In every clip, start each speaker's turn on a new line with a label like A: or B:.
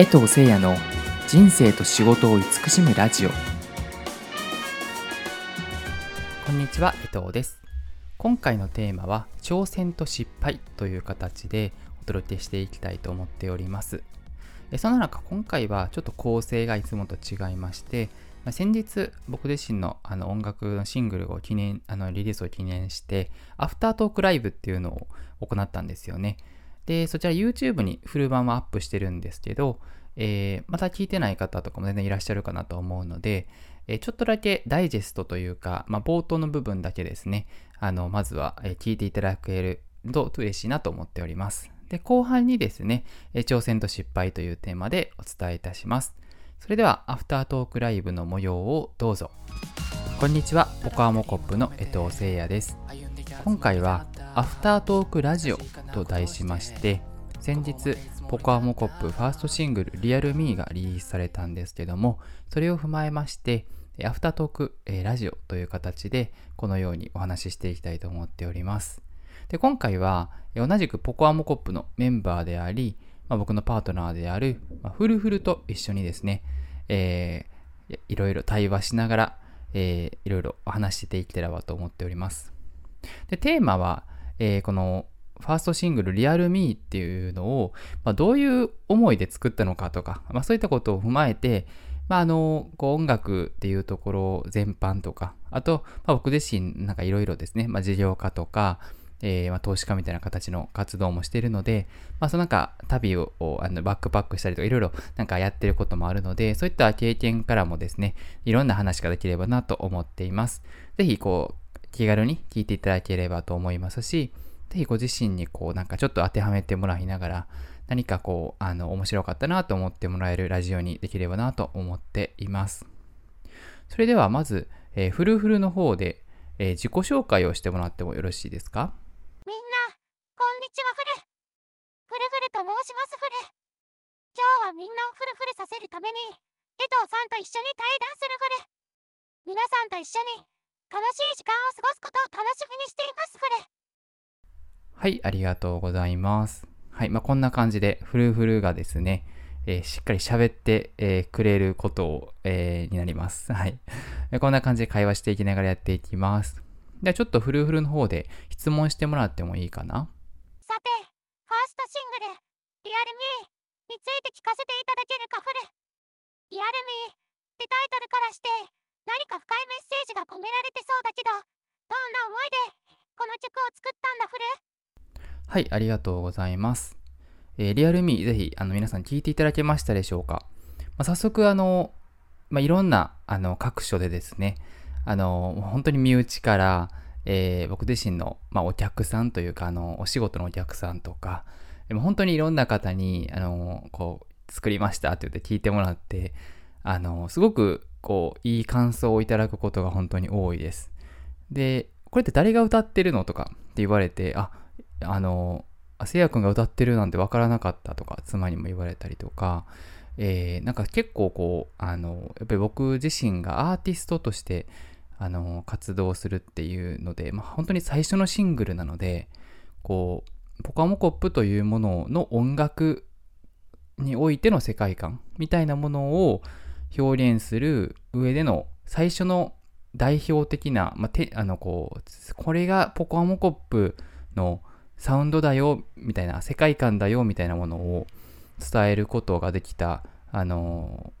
A: 江藤誠也の人生と仕事を慈しむラジオ。こんにちは江藤です。今回のテーマは挑戦と失敗という形でお届けしていきたいと思っております。その中今回はちょっと構成がいつもと違いまして先日僕自身のあの音楽のシングルを記念あのリリースを記念してアフタートークライブっていうのを行ったんですよね。で、そちら YouTube にフル版はアップしてるんですけど、えー、また聞いてない方とかも全然いらっしゃるかなと思うので、えー、ちょっとだけダイジェストというか、まあ、冒頭の部分だけですね、あの、まずは、聞いていただけると嬉しいなと思っております。で、後半にですね、挑戦と失敗というテーマでお伝えいたします。それでは、アフタートークライブの模様をどうぞ。こんにちは、ポカーモコップの江藤聖也です。今回はアフタートークラジオと題しまして先日ポコアモコップファーストシングルリアルミーがリリースされたんですけどもそれを踏まえましてアフタートーク、えラジオという形でこのようにお話ししていきたいと思っております。で今回は同じくポコアモコップのメンバーであり、まあ、僕のパートナーである、まあ、フルフルと一緒にですね、えー、いろいろ対話しながら、えー、いろいろお話していければと思っております。でテーマはえー、このファーストシングル、リアルミーっていうのを、まあ、どういう思いで作ったのかとか、まあ、そういったことを踏まえて、まあ、あの、こう音楽っていうところ全般とか、あと、まあ、僕自身なんかいろいろですね、まあ、事業家とか、えー、まあ、投資家みたいな形の活動もしているので、まあ、そのなんか旅をあのバックパックしたりとかいろいろなんかやってることもあるので、そういった経験からもですね、いろんな話ができればなと思っています。ぜひこう、気軽に聞いていただければと思いますし、ぜひご自身にこうなんかちょっと当てはめてもらいながら、何かこう、あの、面白かったなと思ってもらえるラジオにできればなと思っています。それではまず、えー、フルフルの方で、えー、自己紹介をしてもらってもよろしいですか？
B: みんな、こんにちはフル。フルフルと申しますフル。今日はみんなをフルフルさせるために、江藤さんと一緒に対談するフル。皆さんと一緒に楽しい時間を過ごすことを楽しみにしていますフル。
A: はい、ありがとうございます。はい、まあ、こんな感じで、フルフルがですね、えー、しっかり喋って、えー、くれることを、えー、になります。はい。こんな感じで会話していきながらやっていきます。ではちょっとフルフルの方で質問してもらってもいいかな？
B: さて、ファーストシングル、リアルミーについて聞かせていただけるかフル。リアルミーってタイトルからして何か深いメッセージが込められてそうだけど、どんな思いでこの曲を作ったんだフル
A: はい、ありがとうございます。えー、リアルミー、ぜひ、あの、皆さん聞いていただけましたでしょうか？まあ、早速、あの、まあ、いろんな、あの、各所でですね、あの、本当に身内から、えー、僕自身の、まあ、お客さんというか、あの、お仕事のお客さんとか、でも本当にいろんな方に、あの、こう、作りましたって言って聞いてもらって、あの、すごく、こう、いい感想をいただくことが本当に多いです。で、これって誰が歌ってるのとかって言われて、あ、あの、せいやくんが歌ってるなんてわからなかったとか、妻にも言われたりとか、えー、なんか結構こう、あの、やっぱり僕自身がアーティストとして、あの、活動するっていうので、まあ、本当に最初のシングルなので、こう、ポカモコップというものの音楽においての世界観みたいなものを表現する上での最初の代表的な、まあ、てあのこうこれがポカモコップのサウンドだよ、みたいな、世界観だよ、みたいなものを伝えることができた、あの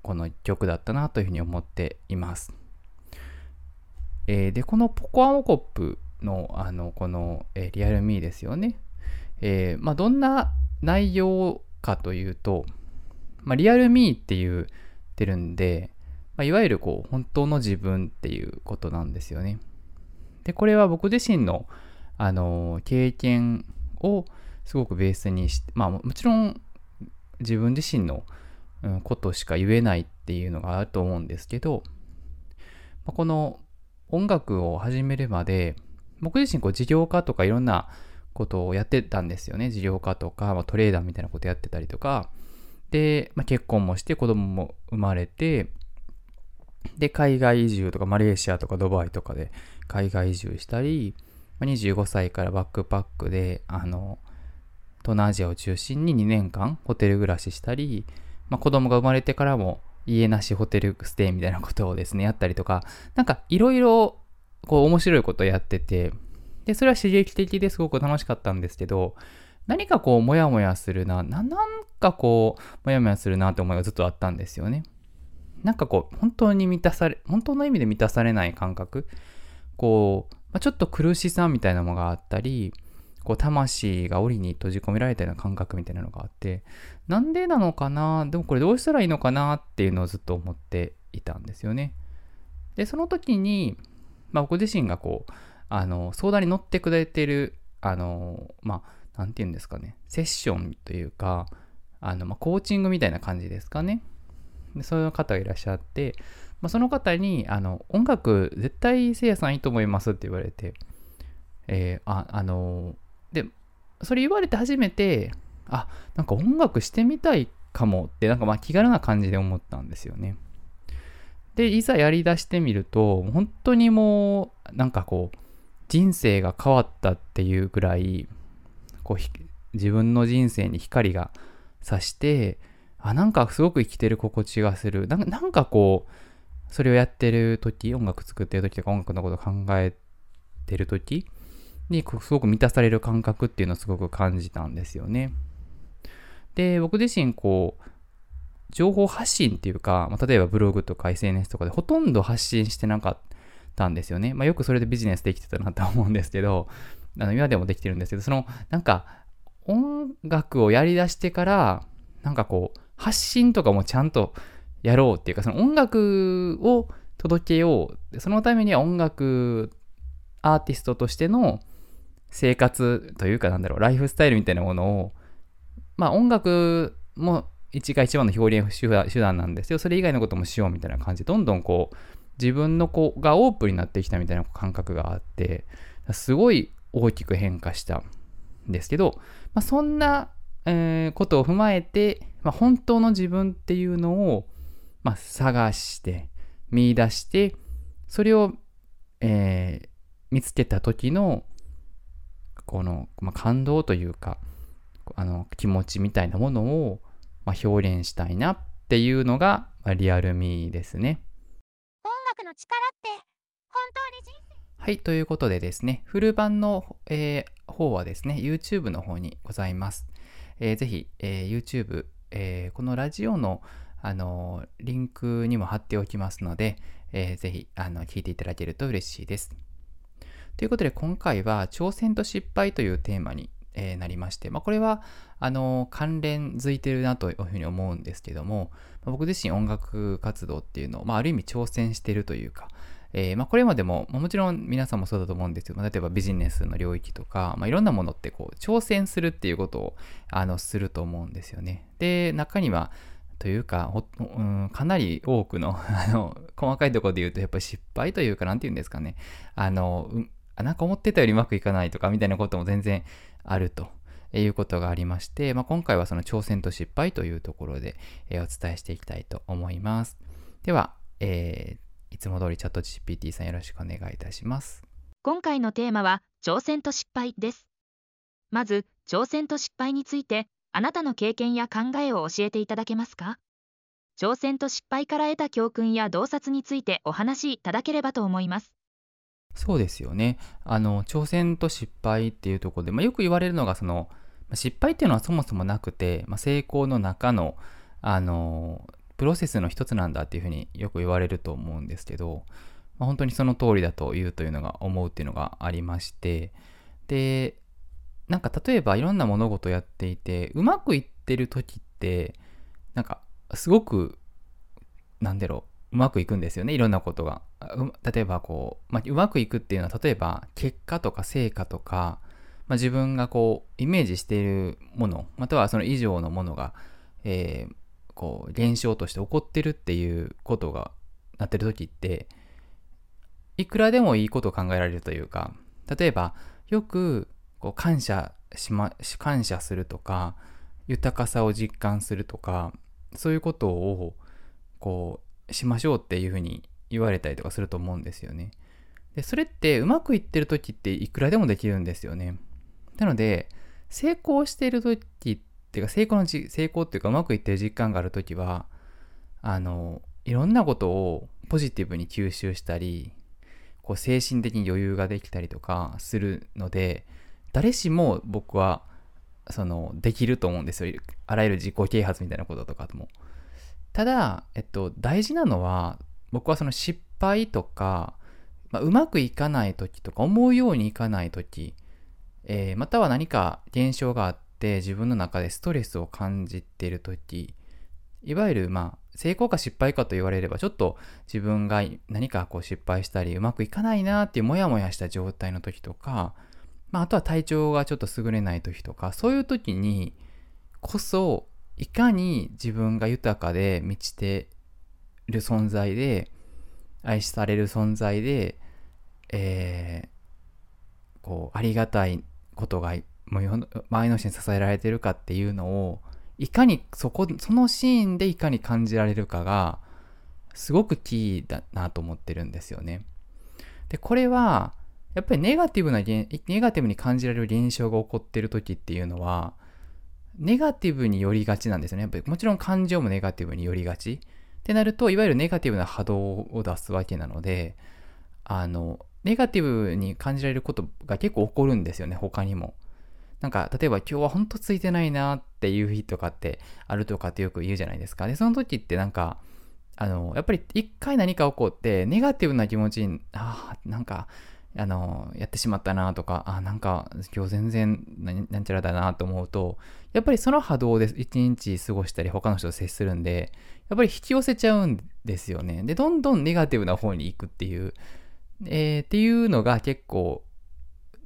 A: この曲だったなというふうに思っています。えー、で、このポコアモコップの、あの、この、えー、リアルミーですよね。えー、まあ、どんな内容かというと、まあ、リアルミーって言ってるんで、まあ、いわゆるこう、本当の自分っていうことなんですよね。で、これは僕自身の、あの経験をすごくベースにして、まあもちろん自分自身のことしか言えないっていうのがあると思うんですけど、まあ、この音楽を始めるまで僕自身こう事業家とかいろんなことをやってたんですよね。事業家とか、まあ、トレーダーみたいなことやってたりとか、で、まあ、結婚もして子供も生まれて、で、海外移住とかマレーシアとかドバイとかで海外移住したり、25歳からバックパックで、あの、東南アジアを中心に2年間ホテル暮らししたり、まあ、子供が生まれてからも家なしホテルステイみたいなことをですね、やったりとか、なんかいろいろこう面白いことをやってて、で、それは刺激的ですごく楽しかったんですけど、何かこう、もやもやするな、な、なんかこう、もやもやするなって思いがずっとあったんですよね。なんかこう、本当に満たされ、本当の意味で満たされない感覚。こう、まあ、ちょっと苦しさみたいなものがあったり、こう、魂が檻に閉じ込められたような感覚みたいなのがあって、なんでなのかな？でもこれどうしたらいいのかなっていうのをずっと思っていたんですよね。で、その時に、まあ、僕自身がこう、あの、相談に乗ってくれてる、あの、まあ、なんて言うんですかね、セッションというか、あの、ま、コーチングみたいな感じですかね。でそういう方がいらっしゃって、まあ、その方に、あの、音楽絶対せいやさんいいと思いますって言われて、えー、あ、あので、それ言われて初めて、あ、なんか音楽してみたいかもって、なんかまあ気軽な感じで思ったんですよね。で、いざやりだしてみると、本当にもう、なんかこう、人生が変わったっていうぐらい、こう、自分の人生に光が差して、あ、なんかすごく生きてる心地がする。なんかこう、それをやってる時、音楽作ってる時とか音楽のこと考えてる時に、すごく満たされる感覚っていうのをすごく感じたんですよね。で、僕自身こう、情報発信っていうか、まあ、例えばブログとか SNS とかでほとんど発信してなかったんですよね。まあ、よくそれでビジネスできてたなと思うんですけど、あの今でもできてるんですけど、その、なんか、音楽をやりだしてから、なんかこう、発信とかもちゃんとやろうっていうか、その音楽を届けよう。そのためには音楽アーティストとしての生活というかなんだろう、ライフスタイルみたいなものを、まあ音楽も一が一番の表現手段なんですよ。それ以外のこともしようみたいな感じで、どんどんこう、自分の子がオープンになってきたみたいな感覚があって、すごい大きく変化したんですけど、まあ、そんな、えー、ことを踏まえて、まあ、本当の自分っていうのを、まあ、探して、見出して、それを、えー、見つけた時の、この、まあ、感動というか、あの、気持ちみたいなものを、まあ、表現したいなっていうのが、まあ、リアルミーですね。
B: 音楽の力
A: はい、ということでですね、フル版の、えー、方はですね、YouTube の方にございます。えー、ぜひ、えー、YouTube、えー、このラジオの、あのー、リンクにも貼っておきますので、えー、ぜひ、あの、聞いていただけると嬉しいです。ということで、今回は、挑戦と失敗というテーマにえー、なりまして、まあ、これは、あの、関連づいてるなというふうに思うんですけども、まあ、僕自身音楽活動っていうのを、まあ、ある意味挑戦してるというか、えー、まあ、これまでも、まあ、もちろん皆さんもそうだと思うんですけど、まあ、例えばビジネスの領域とか、まあ、いろんなものってこう挑戦するっていうことをあのすると思うんですよね。で、中には、というか、うん、かなり多くの あの、細かいところで言うと、やっぱり失敗というか、なんて言うんですかね。あの、う、なんか思ってたよりうまくいかないとか、みたいなことも全然あるということがありまして、まあ、今回はその挑戦と失敗というところで、えー、お伝えしていきたいと思います。では、えー、いつも通りチャット GPT さんよろしくお願いいたします。
C: 今回のテーマは挑戦と失敗です。まず、挑戦と失敗について、あなたの経験や考えを教えていただけますか？挑戦と失敗から得た教訓や洞察についてお話しいただければと思います。
A: そうですよね。あの、挑戦と失敗っていうところで、まあ、よく言われるのが、その、失敗っていうのはそもそもなくて、まあ、成功の中の、あの、プロセスの一つなんだっていうふうによく言われると思うんですけど、まあ、本当にその通りだと言うというのが思うっていうのがありまして、で、なんか例えばいろんな物事をやっていて、うまくいってる時って、なんかすごく、なんだろう、うまくいくんですよねいろんなことが。例えばこう、まあ、うまくいくっていうのは例えば結果とか成果とか、まあ、自分がこうイメージしているものまたはその以上のものが、えー、こう現象として起こってるっていうことがなってる時っていくらでもいいことを考えられるというか例えばよくこう感謝しま感謝するとか豊かさを実感するとかそういうことをこうしましょうっていうふうに言われたりとかすると思うんですよね。で、それってうまくいってる時っていくらでもできるんですよね。なので、成功してる時っていうか成功のじ成功っていうかうまくいってる実感がある時はあのいろんなことをポジティブに吸収したりこう精神的に余裕ができたりとかするので誰しも僕はそのできると思うんですよ。あらゆる自己啓発みたいなこととかも。ただ、えっと、大事なのは僕はその失敗とか、まあ、うまくいかない時とか思うようにいかない時、えー、または何か現象があって自分の中でストレスを感じている時いわゆるまあ成功か失敗かと言われればちょっと自分が何かこう失敗したりうまくいかないなっていうモヤモヤした状態の時とか、まあ、あとは体調がちょっと優れない時とかそういう時にこそいかに自分が豊かで満ちてる存在で愛される存在で、えー、こうありがたいことが周りの人に支えられてるかっていうのをいかにそこそのシーンでいかに感じられるかがすごくキーだなと思ってるんですよね。でこれはやっぱりネガティブなネガティブに感じられる現象が起こってる時っていうのはネガティブに寄りがちなんですよね。やっぱりもちろん感情もネガティブに寄りがち。ってなると、いわゆるネガティブな波動を出すわけなので、あの、ネガティブに感じられることが結構起こるんですよね、他にも。なんか、例えば今日はほんとついてないなっていう日とかってあるとかってよく言うじゃないですか。で、その時ってなんか、あの、やっぱり一回何か起こって、ネガティブな気持ちに、ああ、なんか、あの、やってしまったなとか、ああ、なんか今日全然なんちゃらだなと思うと、やっぱりその波動で一日過ごしたり他の人と接するんで、やっぱり引き寄せちゃうんですよね。で、どんどんネガティブな方に行くっていう、えー、っていうのが結構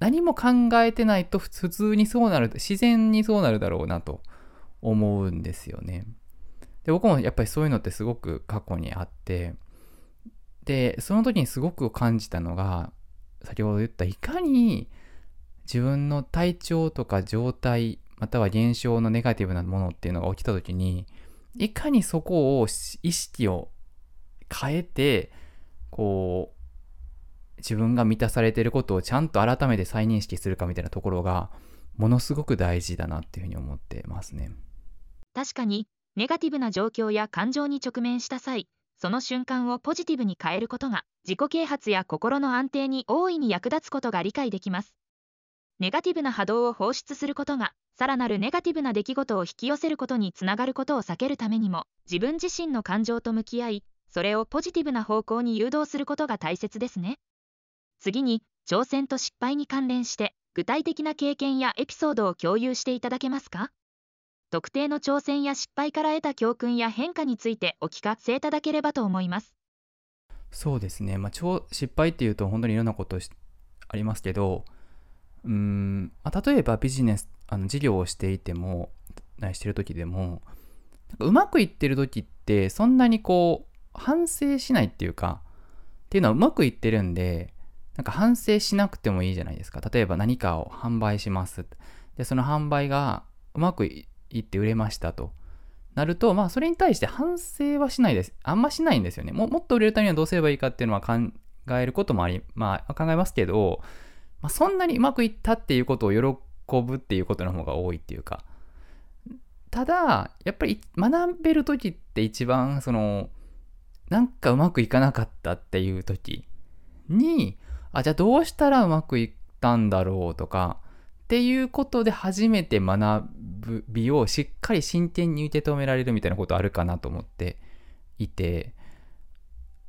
A: 何も考えてないと普通にそうなる、自然にそうなるだろうなと思うんですよね。で、僕もやっぱりそういうのってすごく過去にあって、で、その時にすごく感じたのが、先ほど言ったいかに自分の体調とか状態、または現象のネガティブなものっていうのが起きた時に、いかにそこを意識を変えて、こう、自分が満たされていることをちゃんと改めて再認識するかみたいなところがものすごく大事だなっていうふうに思ってますね。
C: 確かにネガティブな状況や感情に直面した際その瞬間をポジティブに変えることが自己啓発や心の安定に大いに役立つことが理解できます。ネガティブな波動を放出することがさらなるネガティブな出来事を引き寄せることにつながることを避けるためにも自分自身の感情と向き合いそれをポジティブな方向に誘導することが大切ですね。次に挑戦と失敗に関連して具体的な経験やエピソードを共有していただけますか？特定の挑戦や失敗から得た教訓や変化についてお聞かせいただければと思います。
A: そうですね、まあ、失敗っていうと本当にいろんなことありますけどうん、まあ、例えばビジネスあの事業をしていてもしてる時でもうまくいってる時ってそんなにこう反省しないっていうかっていうのはうまくいってるんでなんか反省しなくてもいいじゃないですか。例えば何かを販売します。で、その販売がうまくいって売れましたと。なると、まあそれに対して反省はしないです。あんましないんですよね。もっと売れるためにはどうすればいいかっていうのは考えることもあり、まあ考えますけど、まあ、そんなにうまくいったっていうことを喜ぶっていうことの方が多いっていうか。ただ、やっぱり学べる時って一番その、なんかうまくいかなかったっていう時に、あ、じゃあどうしたらうまくいったんだろうとか、っていうことで初めて学びをしっかり真剣に受け止められるみたいなことあるかなと思っていて、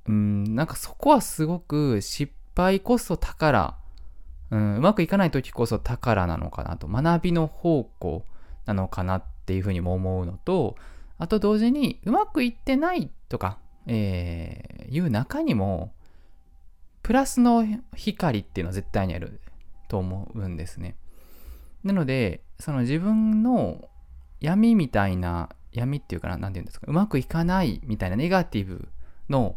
A: うん、なんかそこはすごく失敗こそ宝、うん、うまくいかない時こそ宝なのかなと、学びの方向なのかなっていうふうにも思うのと、あと同時にうまくいってないとか、えー、いう中にも、プラスの光っていうのは絶対にあると思うんですね。なので、その自分の闇みたいな、闇っていうかな、何て言うんですか、うまくいかないみたいなネガティブの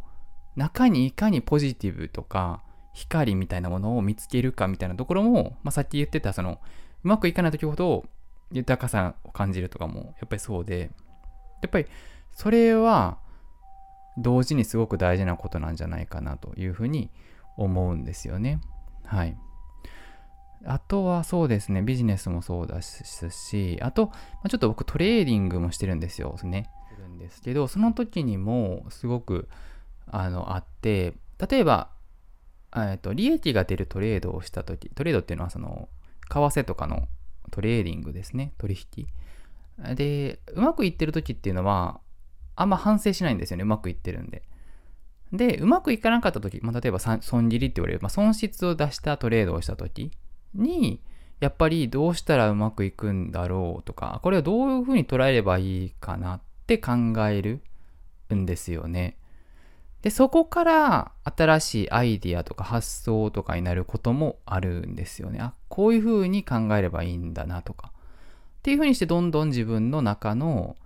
A: 中にいかにポジティブとか光みたいなものを見つけるかみたいなところも、まあ、さっき言ってたそのうまくいかない時ほど豊かさを感じるとかもやっぱりそうでやっぱりそれは同時にすごく大事なことなんじゃないかなというふうに思うんですよね。はい。あとはそうですね、ビジネスもそうですし、あと、まちょっと僕トレーディングもしてるんですよ。ね。してるんですけど、その時にもすごくあのあって、例えば、えっと、利益が出るトレードをした時、トレードっていうのはその、為替とかのトレーディングですね、取引。で、うまくいってる時っていうのは、あんま反省しないんですよね、うまくいってるんで。で、うまくいかなかった時、まあ、例えば損切りって言われる、まあ、損失を出したトレードをした時に、やっぱりどうしたらうまくいくんだろうとか、これをどういうふうに捉えればいいかなって考えるんですよね。で、そこから新しいアイディアとか発想とかになることもあるんですよね。あ、こういうふうに考えればいいんだなとか。っていうふうにしてどんどん自分の中の、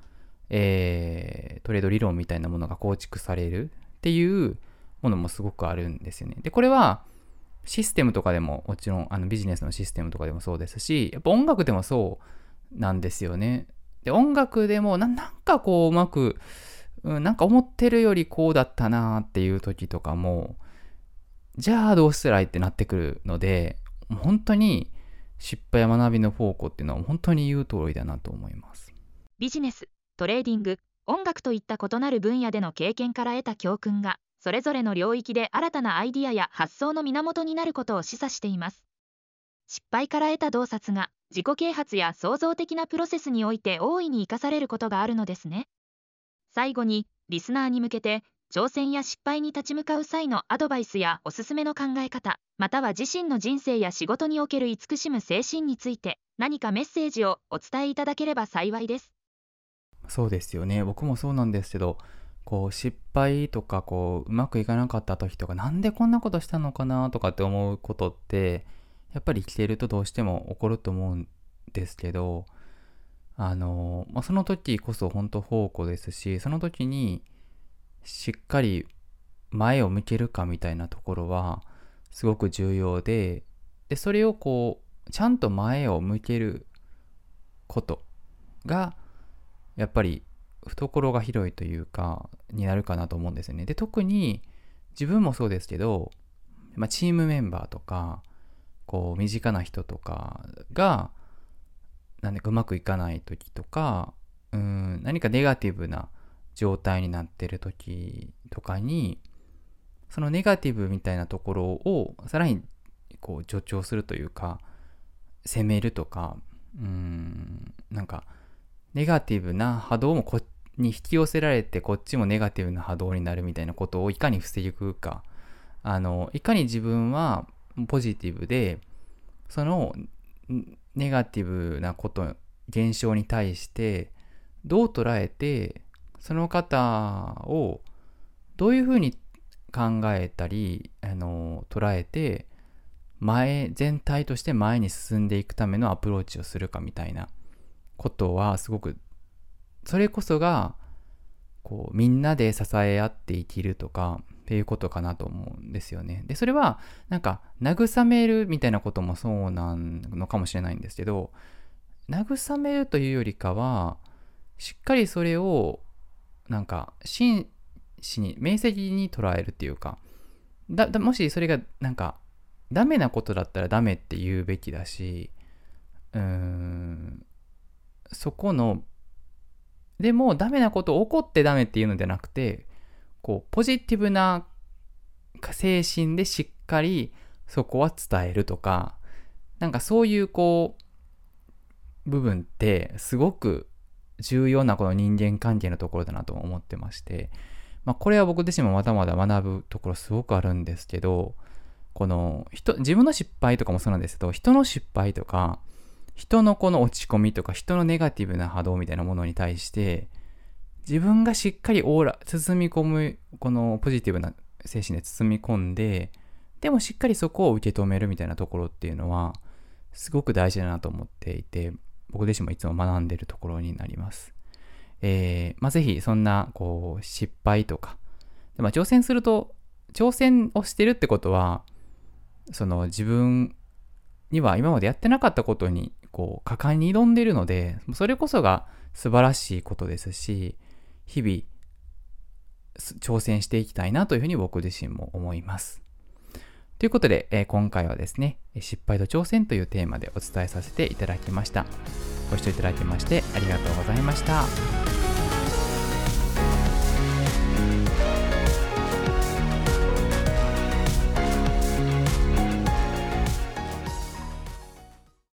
A: えー、トレード理論みたいなものが構築されるっていうものもすごくあるんですよね。で、これはシステムとかでももちろんあのビジネスのシステムとかでもそうですし、やっぱ音楽でもそうなんですよね。で、音楽でもなんかこううまく、うん、なんか思ってるよりこうだったなっていう時とかも、じゃあどうしたらいいってなってくるので、本当に失敗や学びのフォーコっていうのは本当に言う通りだなと思います。
C: ビジネス、トレーディング、音楽といった異なる分野での経験から得た教訓がそれぞれの領域で新たなアイディアや発想の源になることを示唆しています。失敗から得た洞察が自己啓発や創造的なプロセスにおいて大いに生かされることがあるのですね。最後にリスナーに向けて挑戦や失敗に立ち向かう際のアドバイスやおすすめの考え方または自身の人生や仕事における慈しむ精神について何かメッセージをお伝えいただければ幸いです。
A: そうですよね。僕もそうなんですけど、こう失敗とかこううまくいかなかった時とかなんでこんなことしたのかなとかって思うことってやっぱり生きてるとどうしても起こると思うんですけどあの、まあ、その時こそ本当宝庫ですしその時にしっかり前を向けるかみたいなところはすごく重要ででそれをこうちゃんと前を向けることがやっぱり懐が広いというかになるかなと思うんですよね。で特に自分もそうですけど、まあ、チームメンバーとかこう身近な人とかが何かうまくいかない時とかうん何かネガティブな状態になってる時とかにそのネガティブみたいなところをさらにこう助長するというか責めるとかうんなんかネガティブな波動もこに引き寄せられてこっちもネガティブな波動になるみたいなことをいかに防ぐか。あのいかに自分はポジティブでそのネガティブなこと現象に対してどう捉えてその方をどういうふうに考えたりあの捉えて前全体として前に進んでいくためのアプローチをするかみたいな。ことはすごくそれこそがこうみんなで支え合って生きるとかっていうことかなと思うんですよね。でそれはなんか慰めるみたいなこともそうなのかもしれないんですけど慰めるというよりかはしっかりそれをなんか真摯に明晰に捉えるっていうかだもしそれがなんかダメなことだったらダメって言うべきだしうーんそこのでもダメなこと起こってダメっていうのではなくてこうポジティブな精神でしっかりそこは伝えるとかなんかそういうこう部分ってすごく重要なこの人間関係のところだなと思ってまして、まあ、これは僕自身もまだまだ学ぶところすごくあるんですけどこの人自分の失敗とかもそうなんですけど人の失敗とか人のこの落ち込みとか人のネガティブな波動みたいなものに対して自分がしっかりオーラ包み込むこのポジティブな精神で包み込んででもしっかりそこを受け止めるみたいなところっていうのはすごく大事だなと思っていて僕自身もいつも学んでるところになります。えー、まあ、ぜひそんなこう失敗とかで、まあ、挑戦すると挑戦をしてるってことはその自分には今までやってなかったことにこう果敢に挑んでいるのでそれこそが素晴らしいことですし日々挑戦していきたいなというふうに僕自身も思います。ということで、えー今回はですね、失敗と挑戦というテーマでお伝えさせていただきました。ご視聴いただきましてありがとうございました。